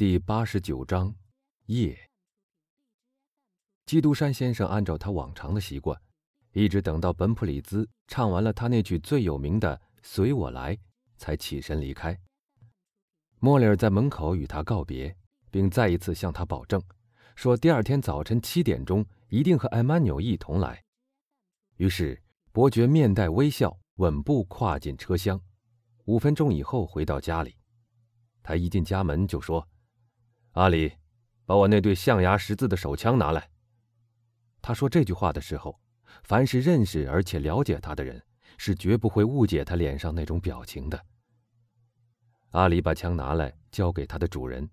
第八十九章，夜。基督山先生按照他往常的习惯，一直等到本普里兹唱完了他那句最有名的“随我来”，才起身离开。莫里尔在门口与他告别，并再一次向他保证，说第二天早晨七点钟一定和艾曼纽一同来。于是伯爵面带微笑，稳步跨进车厢。五分钟以后回到家里，他一进家门就说。阿里，把我那对象牙十字的手枪拿来。他说这句话的时候，凡是认识而且了解他的人，是绝不会误解他脸上那种表情的。阿里把枪拿来，交给他的主人，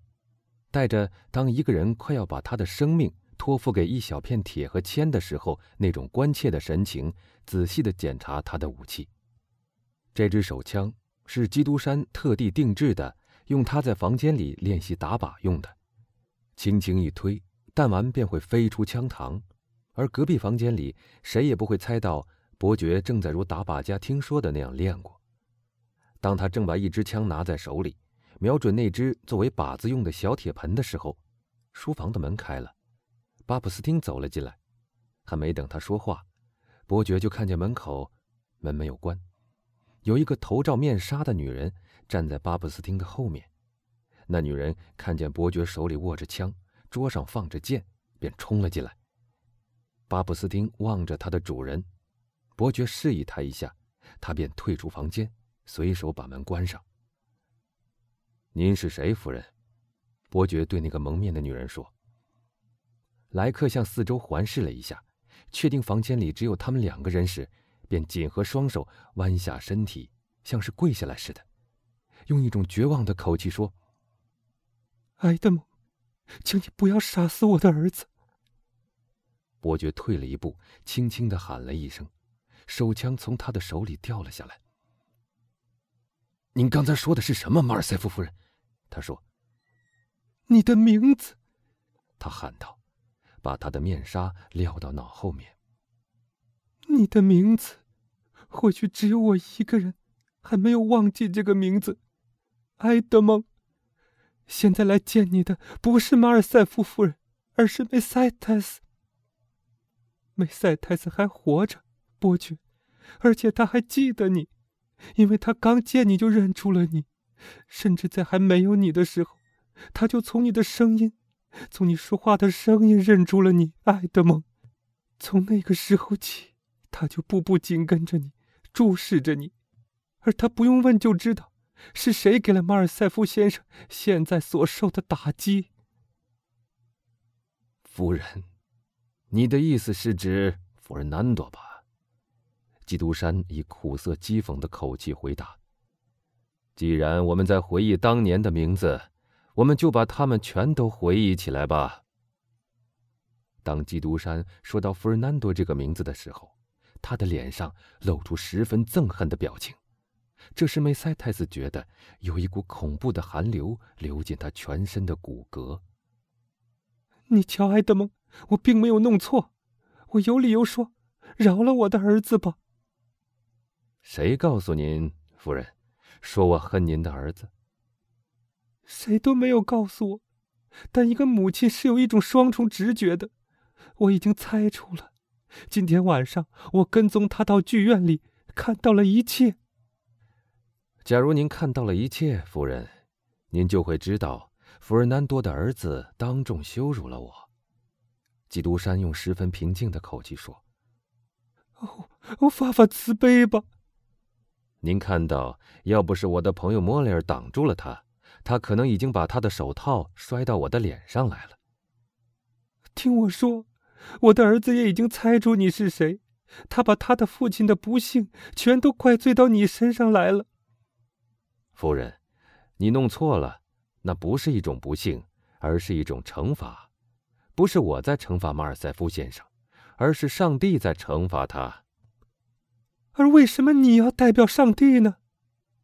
带着当一个人快要把他的生命托付给一小片铁和铅的时候那种关切的神情，仔细的检查他的武器。这支手枪是基督山特地定制的。用它在房间里练习打靶用的，轻轻一推，弹丸便会飞出枪膛，而隔壁房间里谁也不会猜到伯爵正在如打靶家听说的那样练过。当他正把一支枪拿在手里，瞄准那只作为靶子用的小铁盆的时候，书房的门开了，巴普斯汀走了进来。还没等他说话，伯爵就看见门口门没有关，有一个头罩面纱的女人。站在巴布斯汀的后面，那女人看见伯爵手里握着枪，桌上放着剑，便冲了进来。巴布斯汀望着他的主人，伯爵示意他一下，他便退出房间，随手把门关上。您是谁，夫人？伯爵对那个蒙面的女人说。莱克向四周环视了一下，确定房间里只有他们两个人时，便紧合双手，弯下身体，像是跪下来似的。用一种绝望的口气说：“埃德蒙，请你不要杀死我的儿子。”伯爵退了一步，轻轻的喊了一声，手枪从他的手里掉了下来。“您刚才说的是什么，马尔塞夫夫人？”他说。“你的名字。”他喊道，把他的面纱撂到脑后面。“你的名字，或许只有我一个人还没有忘记这个名字。”埃德蒙，现在来见你的不是马尔塞夫夫人，而是梅塞特斯。梅塞特斯还活着，伯爵，而且他还记得你，因为他刚见你就认出了你，甚至在还没有你的时候，他就从你的声音，从你说话的声音认出了你，埃德蒙。从那个时候起，他就步步紧跟着你，注视着你，而他不用问就知道。是谁给了马尔塞夫先生现在所受的打击？夫人，你的意思是指弗尔南多吧？基督山以苦涩讥讽的口气回答：“既然我们在回忆当年的名字，我们就把他们全都回忆起来吧。”当基督山说到弗尔南多这个名字的时候，他的脸上露出十分憎恨的表情。这时，梅塞太子觉得有一股恐怖的寒流流进他全身的骨骼。你瞧，埃德蒙，我并没有弄错，我有理由说，饶了我的儿子吧。谁告诉您，夫人，说我恨您的儿子？谁都没有告诉我，但一个母亲是有一种双重直觉的，我已经猜出了。今天晚上，我跟踪他到剧院里，看到了一切。假如您看到了一切，夫人，您就会知道，弗尔南多的儿子当众羞辱了我。基督山用十分平静的口气说：“哦，哦，发发慈悲吧。您看到，要不是我的朋友莫雷尔挡住了他，他可能已经把他的手套摔到我的脸上来了。听我说，我的儿子也已经猜出你是谁，他把他的父亲的不幸全都怪罪到你身上来了。”夫人，你弄错了，那不是一种不幸，而是一种惩罚。不是我在惩罚马尔塞夫先生，而是上帝在惩罚他。而为什么你要代表上帝呢？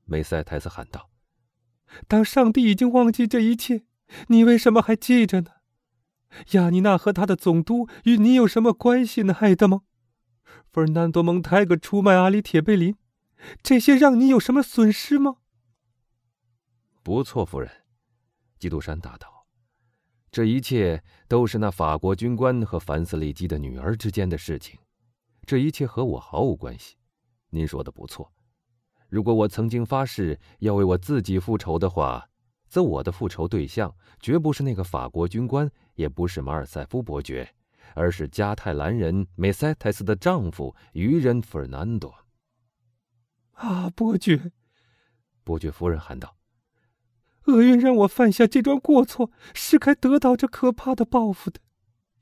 梅塞泰斯喊道：“当上帝已经忘记这一切，你为什么还记着呢？亚尼娜和他的总督与你有什么关系呢，爱德蒙？弗尔南多·蒙泰格出卖阿里铁贝林，这些让你有什么损失吗？”不错，夫人，基督山答道。这一切都是那法国军官和凡斯利基的女儿之间的事情，这一切和我毫无关系。您说的不错。如果我曾经发誓要为我自己复仇的话，则我的复仇对象绝不是那个法国军官，也不是马尔塞夫伯爵，而是加泰兰人梅塞泰斯的丈夫渔人费尔南多。啊，伯爵！伯爵夫人喊道：“厄运让我犯下这桩过错，是该得到这可怕的报复的，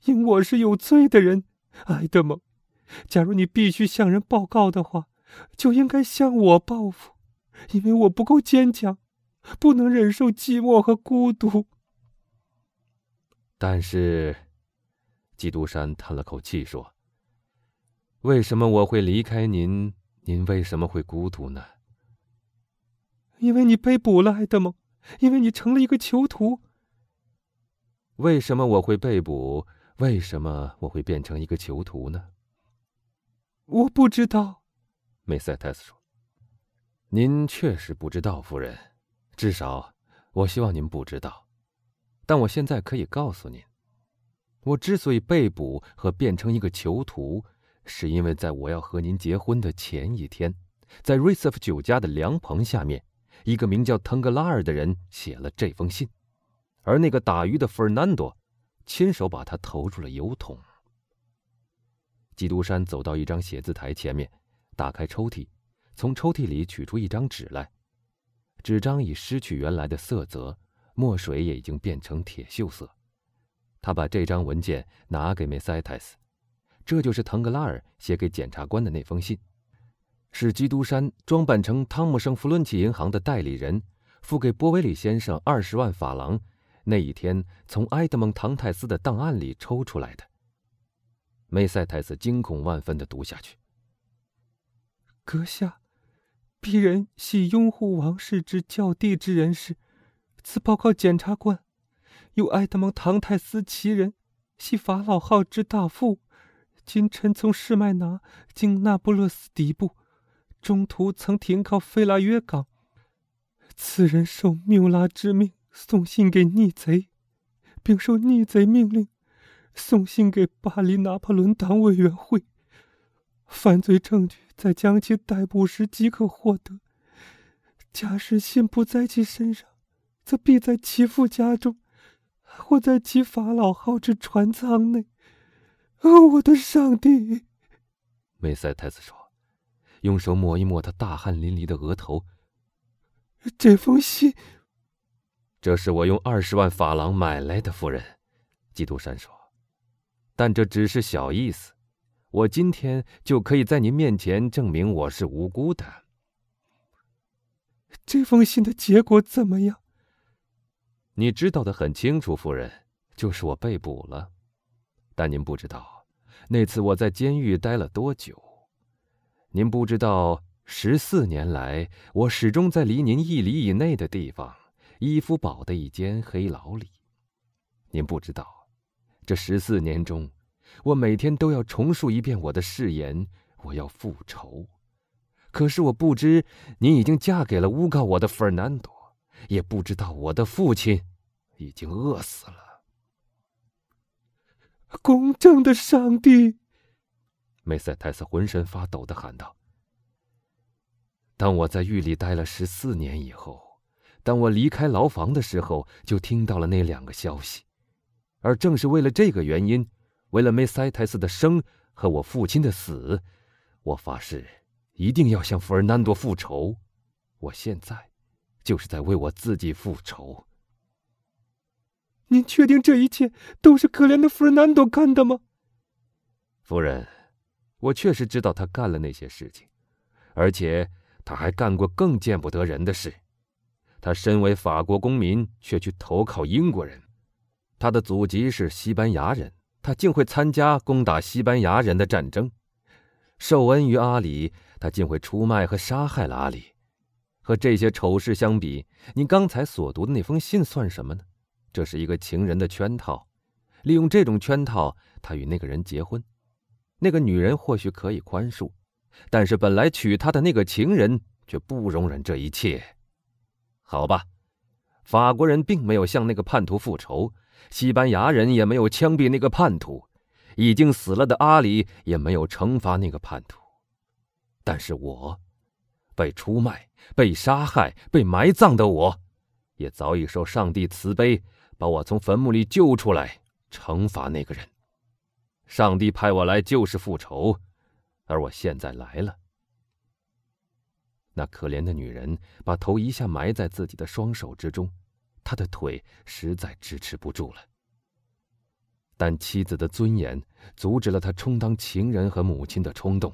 因我是有罪的人。埃德蒙，假如你必须向人报告的话。”就应该向我报复，因为我不够坚强，不能忍受寂寞和孤独。但是，基督山叹了口气说：“为什么我会离开您？您为什么会孤独呢？”因为你被捕了，爱德蒙，因为你成了一个囚徒。为什么我会被捕？为什么我会变成一个囚徒呢？我不知道。梅赛特斯说：“您确实不知道，夫人。至少，我希望您不知道。但我现在可以告诉您，我之所以被捕和变成一个囚徒，是因为在我要和您结婚的前一天，在瑞瑟夫酒家的凉棚下面，一个名叫腾格拉尔的人写了这封信，而那个打鱼的费尔南多，亲手把他投入了油桶。”基督山走到一张写字台前面。打开抽屉，从抽屉里取出一张纸来，纸张已失去原来的色泽，墨水也已经变成铁锈色。他把这张文件拿给梅塞泰斯，这就是腾格拉尔写给检察官的那封信，是基督山装扮成汤姆生弗伦奇银行的代理人，付给波维里先生二十万法郎那一天从埃德蒙·唐泰斯的档案里抽出来的。梅塞泰斯惊恐万分地读下去。阁下，鄙人系拥护王室之教地之人士，此报告检察官，有埃德蒙·唐泰斯其人，系法老号之大副。今臣从士麦拿经那不勒斯底部，中途曾停靠费拉约港。此人受缪拉之命送信给逆贼，并受逆贼命令送信给巴黎拿破仑党委员会。犯罪证据在将其逮捕时即可获得。假使信不在其身上，则必在其父家中，或在其法老号之船舱内。哦，我的上帝！梅塞太子说，用手抹一抹他大汗淋漓的额头。这封信，这是我用二十万法郎买来的，夫人。基督山说，但这只是小意思。我今天就可以在您面前证明我是无辜的。这封信的结果怎么样？你知道的很清楚，夫人，就是我被捕了。但您不知道，那次我在监狱待了多久。您不知道，十四年来，我始终在离您一里以内的地方——伊夫堡的一间黑牢里。您不知道，这十四年中。我每天都要重述一遍我的誓言，我要复仇。可是我不知你已经嫁给了诬告我的费尔南多，也不知道我的父亲已经饿死了。公正的上帝！梅塞泰斯浑身发抖的喊道：“当我在狱里待了十四年以后，当我离开牢房的时候，就听到了那两个消息，而正是为了这个原因。”为了梅塞泰斯的生和我父亲的死，我发誓一定要向弗尔南多复仇。我现在就是在为我自己复仇。您确定这一切都是可怜的弗尔南多干的吗？夫人，我确实知道他干了那些事情，而且他还干过更见不得人的事。他身为法国公民，却去投靠英国人。他的祖籍是西班牙人。他竟会参加攻打西班牙人的战争，受恩于阿里，他竟会出卖和杀害了阿里。和这些丑事相比，你刚才所读的那封信算什么呢？这是一个情人的圈套，利用这种圈套，他与那个人结婚。那个女人或许可以宽恕，但是本来娶她的那个情人却不容忍这一切。好吧，法国人并没有向那个叛徒复仇。西班牙人也没有枪毙那个叛徒，已经死了的阿里也没有惩罚那个叛徒。但是我，被出卖、被杀害、被埋葬的我，也早已受上帝慈悲，把我从坟墓里救出来，惩罚那个人。上帝派我来就是复仇，而我现在来了。那可怜的女人把头一下埋在自己的双手之中，他的腿实在支持不住了。但妻子的尊严阻止了他充当情人和母亲的冲动。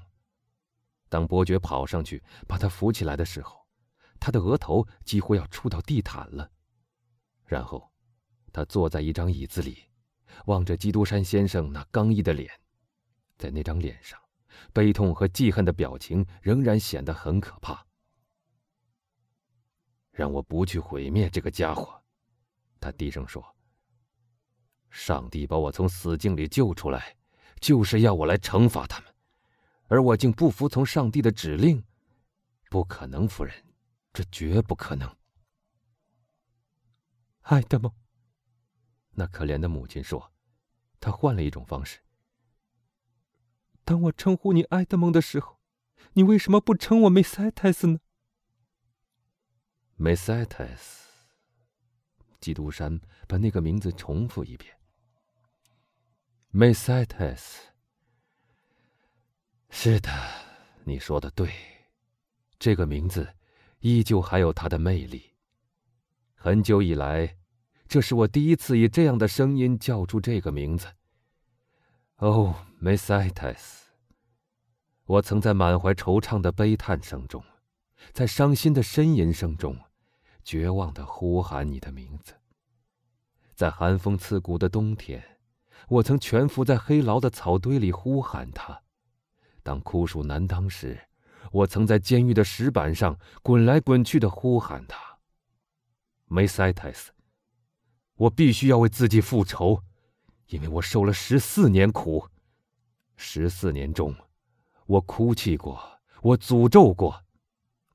当伯爵跑上去把他扶起来的时候，他的额头几乎要触到地毯了。然后，他坐在一张椅子里，望着基督山先生那刚毅的脸，在那张脸上，悲痛和记恨的表情仍然显得很可怕。让我不去毁灭这个家伙，他低声说。上帝把我从死境里救出来，就是要我来惩罚他们，而我竟不服从上帝的指令，不可能，夫人，这绝不可能。爱德蒙，那可怜的母亲说，她换了一种方式。当我称呼你爱德蒙的时候，你为什么不称我梅塞泰斯呢？梅塞泰斯，基督山把那个名字重复一遍。梅塞泰斯，是的，你说的对，这个名字依旧还有它的魅力。很久以来，这是我第一次以这样的声音叫出这个名字。哦，梅塞泰斯，我曾在满怀惆怅的悲叹声中，在伤心的呻吟声中。绝望的呼喊你的名字，在寒风刺骨的冬天，我曾蜷伏在黑牢的草堆里呼喊他；当酷暑难当时，我曾在监狱的石板上滚来滚去的呼喊他。梅塞泰斯，我必须要为自己复仇，因为我受了十四年苦。十四年中，我哭泣过，我诅咒过。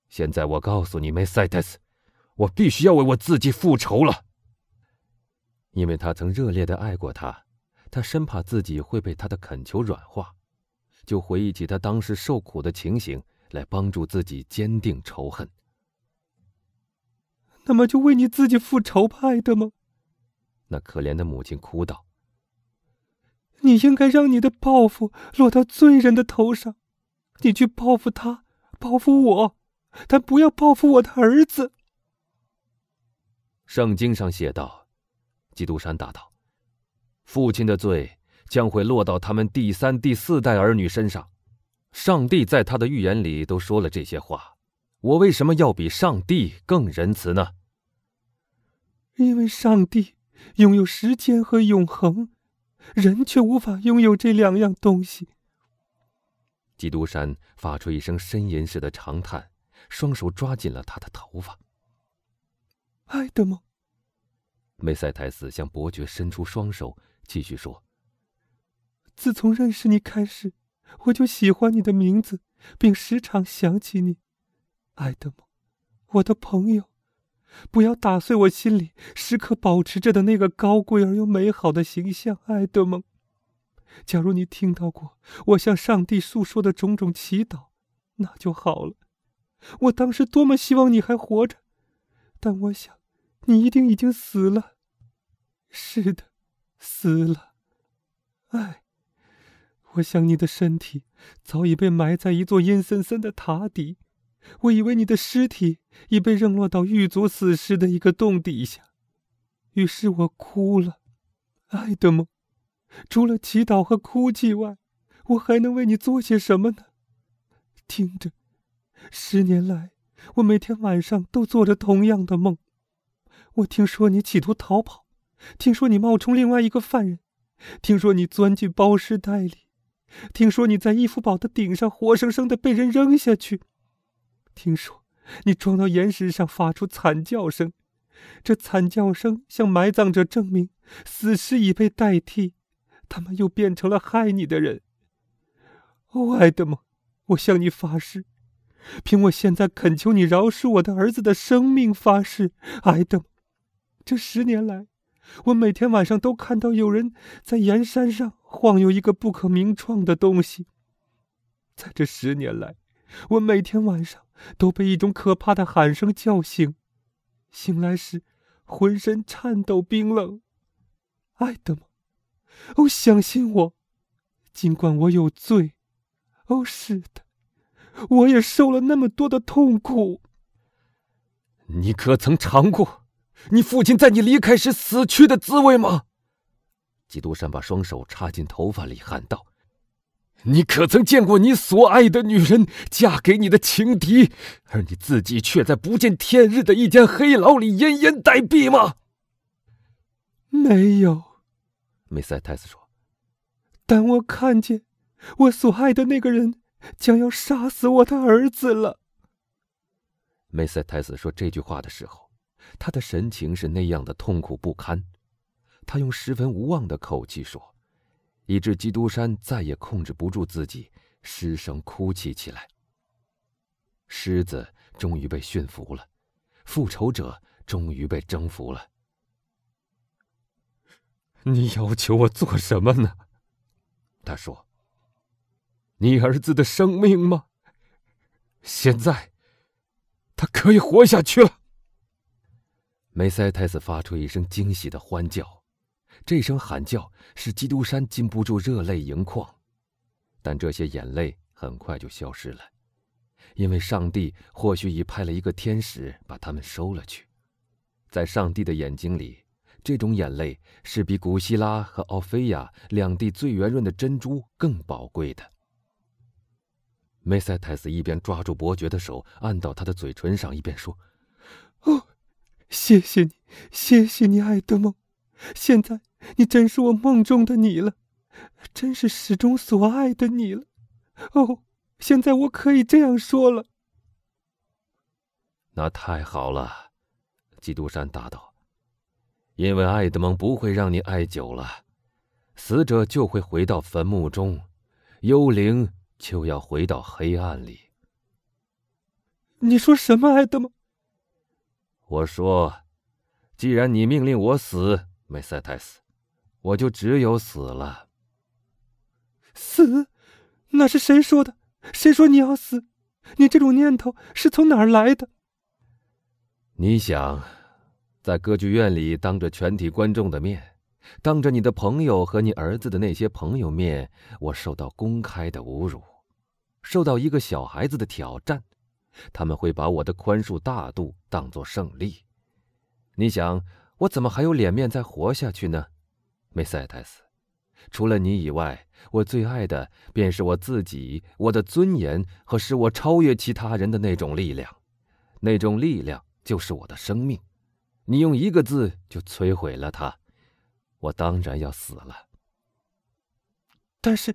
现在我告诉你，梅塞泰斯。我必须要为我自己复仇了，因为他曾热烈的爱过他，他生怕自己会被他的恳求软化，就回忆起他当时受苦的情形，来帮助自己坚定仇恨。那么就为你自己复仇派的吗？那可怜的母亲哭道：“你应该让你的报复落到罪人的头上，你去报复他，报复我，但不要报复我的儿子。”圣经上写道：“基督山答道，父亲的罪将会落到他们第三、第四代儿女身上。上帝在他的预言里都说了这些话，我为什么要比上帝更仁慈呢？因为上帝拥有时间和永恒，人却无法拥有这两样东西。”基督山发出一声呻吟似的长叹，双手抓紧了他的头发。爱德蒙，梅赛泰斯向伯爵伸出双手，继续说：“自从认识你开始，我就喜欢你的名字，并时常想起你，爱德蒙，我的朋友。不要打碎我心里时刻保持着的那个高贵而又美好的形象，爱德蒙。假如你听到过我向上帝诉说的种种祈祷，那就好了。我当时多么希望你还活着。”但我想，你一定已经死了。是的，死了。唉，我想你的身体早已被埋在一座阴森森的塔底。我以为你的尸体已被扔落到狱卒死尸的一个洞底下。于是我哭了，爱德蒙。除了祈祷和哭泣外，我还能为你做些什么呢？听着，十年来。我每天晚上都做着同样的梦。我听说你企图逃跑，听说你冒充另外一个犯人，听说你钻进包尸袋里，听说你在伊夫堡的顶上活生生的被人扔下去，听说你撞到岩石上发出惨叫声，这惨叫声向埋葬者证明死尸已被代替，他们又变成了害你的人。哦，爱德蒙，我向你发誓。凭我现在恳求你饶恕我的儿子的生命发誓，埃德，这十年来，我每天晚上都看到有人在岩山上晃悠一个不可名状的东西。在这十年来，我每天晚上都被一种可怕的喊声叫醒，醒来时浑身颤抖冰冷。爱德吗，哦，相信我，尽管我有罪，哦，是的，我也受了那么多的痛苦。你可曾尝过你父亲在你离开时死去的滋味吗？基督山把双手插进头发里，喊道：“你可曾见过你所爱的女人嫁给你的情敌，而你自己却在不见天日的一间黑牢里奄奄待毙吗？”没有，梅赛泰斯说。但我看见我所爱的那个人将要杀死我的儿子了。梅塞泰斯说这句话的时候，他的神情是那样的痛苦不堪，他用十分无望的口气说，以致基督山再也控制不住自己，失声哭泣起来。狮子终于被驯服了，复仇者终于被征服了。你要求我做什么呢？他说：“你儿子的生命吗？现在。”他可以活下去了。梅塞泰斯发出一声惊喜的欢叫，这声喊叫使基督山禁不住热泪盈眶，但这些眼泪很快就消失了，因为上帝或许已派了一个天使把他们收了去。在上帝的眼睛里，这种眼泪是比古希拉和奥菲亚两地最圆润的珍珠更宝贵的。梅塞泰斯一边抓住伯爵的手，按到他的嘴唇上，一边说：“哦，谢谢你，谢谢你，爱德蒙。现在你真是我梦中的你了，真是始终所爱的你了。哦，现在我可以这样说了。”那太好了，基督山答道：“因为爱德蒙不会让你爱久了，死者就会回到坟墓中，幽灵。”就要回到黑暗里。你说什么，艾德蒙？我说，既然你命令我死，梅赛泰斯，我就只有死了。死？那是谁说的？谁说你要死？你这种念头是从哪儿来的？你想，在歌剧院里当着全体观众的面。当着你的朋友和你儿子的那些朋友面，我受到公开的侮辱，受到一个小孩子的挑战，他们会把我的宽恕大度当作胜利。你想，我怎么还有脸面再活下去呢，梅赛泰斯？除了你以外，我最爱的便是我自己，我的尊严和使我超越其他人的那种力量，那种力量就是我的生命。你用一个字就摧毁了它。我当然要死了。但是，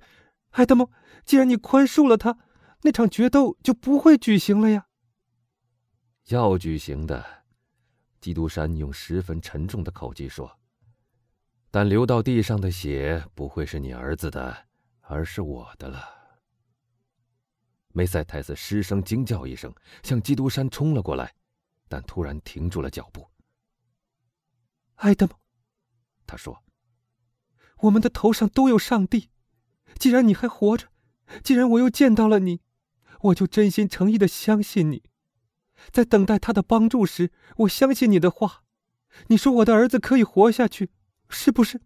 爱德蒙，既然你宽恕了他，那场决斗就不会举行了呀。要举行的，基督山用十分沉重的口气说：“但流到地上的血不会是你儿子的，而是我的了。”梅赛泰斯失声惊叫一声，向基督山冲了过来，但突然停住了脚步。爱德蒙。他说：“我们的头上都有上帝，既然你还活着，既然我又见到了你，我就真心诚意的相信你。在等待他的帮助时，我相信你的话。你说我的儿子可以活下去，是不是？”“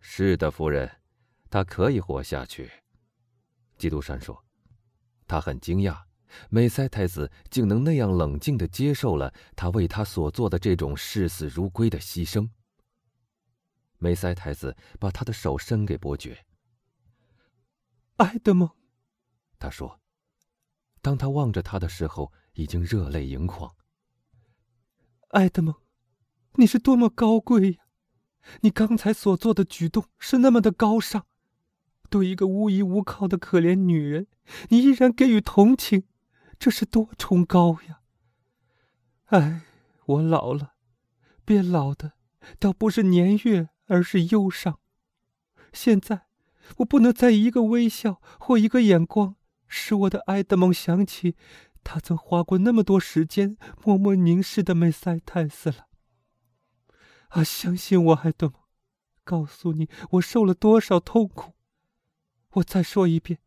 是的，夫人，他可以活下去。”基督山说。他很惊讶，美塞太子竟能那样冷静的接受了他为他所做的这种视死如归的牺牲。梅塞太子把他的手伸给伯爵。爱德蒙，他说，当他望着他的时候，已经热泪盈眶。爱德蒙，你是多么高贵呀！你刚才所做的举动是那么的高尚，对一个无依无靠的可怜女人，你依然给予同情，这是多崇高呀！哎，我老了，变老的倒不是年月。而是忧伤。现在，我不能再一个微笑或一个眼光，使我的爱德蒙想起他曾花过那么多时间默默凝视的梅塞泰斯了。啊，相信我，埃德蒙，告诉你我受了多少痛苦。我再说一遍，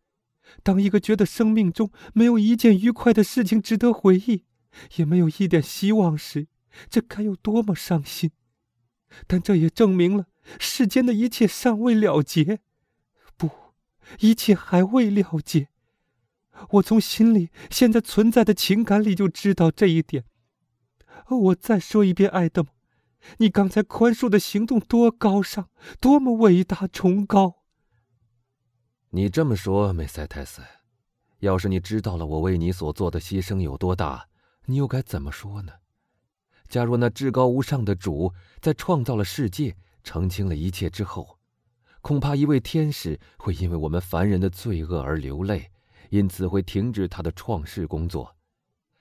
当一个觉得生命中没有一件愉快的事情值得回忆，也没有一点希望时，这该有多么伤心！但这也证明了世间的一切尚未了结，一切还未了结。我从心里现在存在的情感里就知道这一点。我再说一遍，爱德蒙，你刚才宽恕的行动多高尚，多么伟大崇高！你这么说，梅塞泰斯，要是你知道了我为你所做的牺牲有多大，你又该怎么说呢？假若那至高无上的主在创造了世界、澄清了一切之后，恐怕一位天使会因为我们凡人的罪恶而流泪，因此会停止他的创世工作。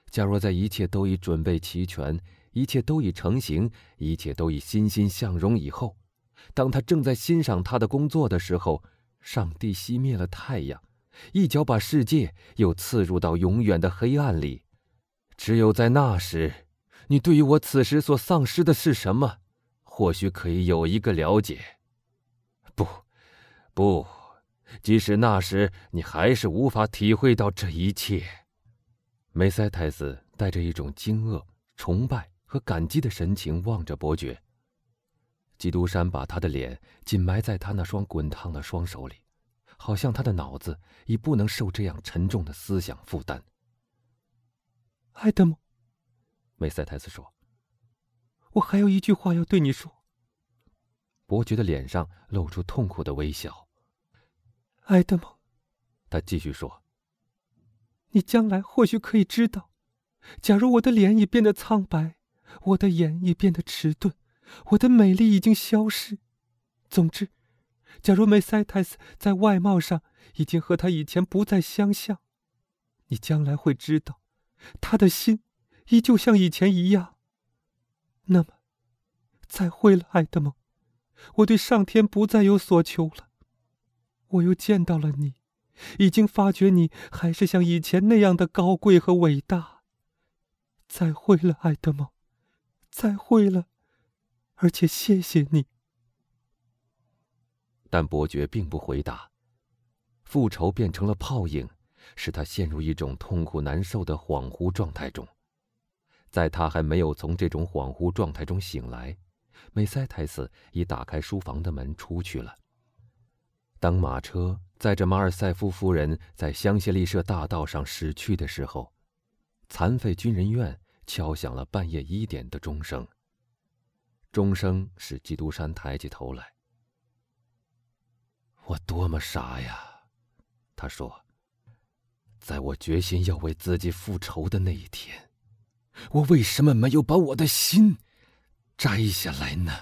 假若在一切都已准备齐全、一切都已成型、一切都已欣欣向荣以后，当他正在欣赏他的工作的时候，上帝熄灭了太阳，一脚把世界又刺入到永远的黑暗里。只有在那时，你对于我此时所丧失的是什么，或许可以有一个了解。不，不，即使那时你还是无法体会到这一切。梅塞泰斯带着一种惊愕、崇拜和感激的神情望着伯爵。基督山把他的脸紧埋在他那双滚烫的双手里，好像他的脑子已不能受这样沉重的思想负担。爱德蒙，梅塞泰斯说：“我还有一句话要对你说。”伯爵的脸上露出痛苦的微笑。爱德蒙，他继续说。你将来或许可以知道，假如我的脸已变得苍白，我的眼已变得迟钝，我的美丽已经消失。总之，假如梅塞泰斯在外貌上已经和他以前不再相像，你将来会知道，他的心依旧像以前一样。那么，再会了，爱德蒙，我对上天不再有所求了。我又见到了你。已经发觉你还是像以前那样的高贵和伟大。再会了，爱德蒙，再会了，而且谢谢你。但伯爵并不回答。复仇变成了泡影，使他陷入一种痛苦难受的恍惚状态中。在他还没有从这种恍惚状态中醒来，梅塞泰斯已打开书房的门出去了。当马车。载着马尔塞夫夫人在香榭丽舍大道上驶去的时候，残废军人院敲响了半夜一点的钟声。钟声使基督山抬起头来。我多么傻呀！他说：“在我决心要为自己复仇的那一天，我为什么没有把我的心摘下来呢？”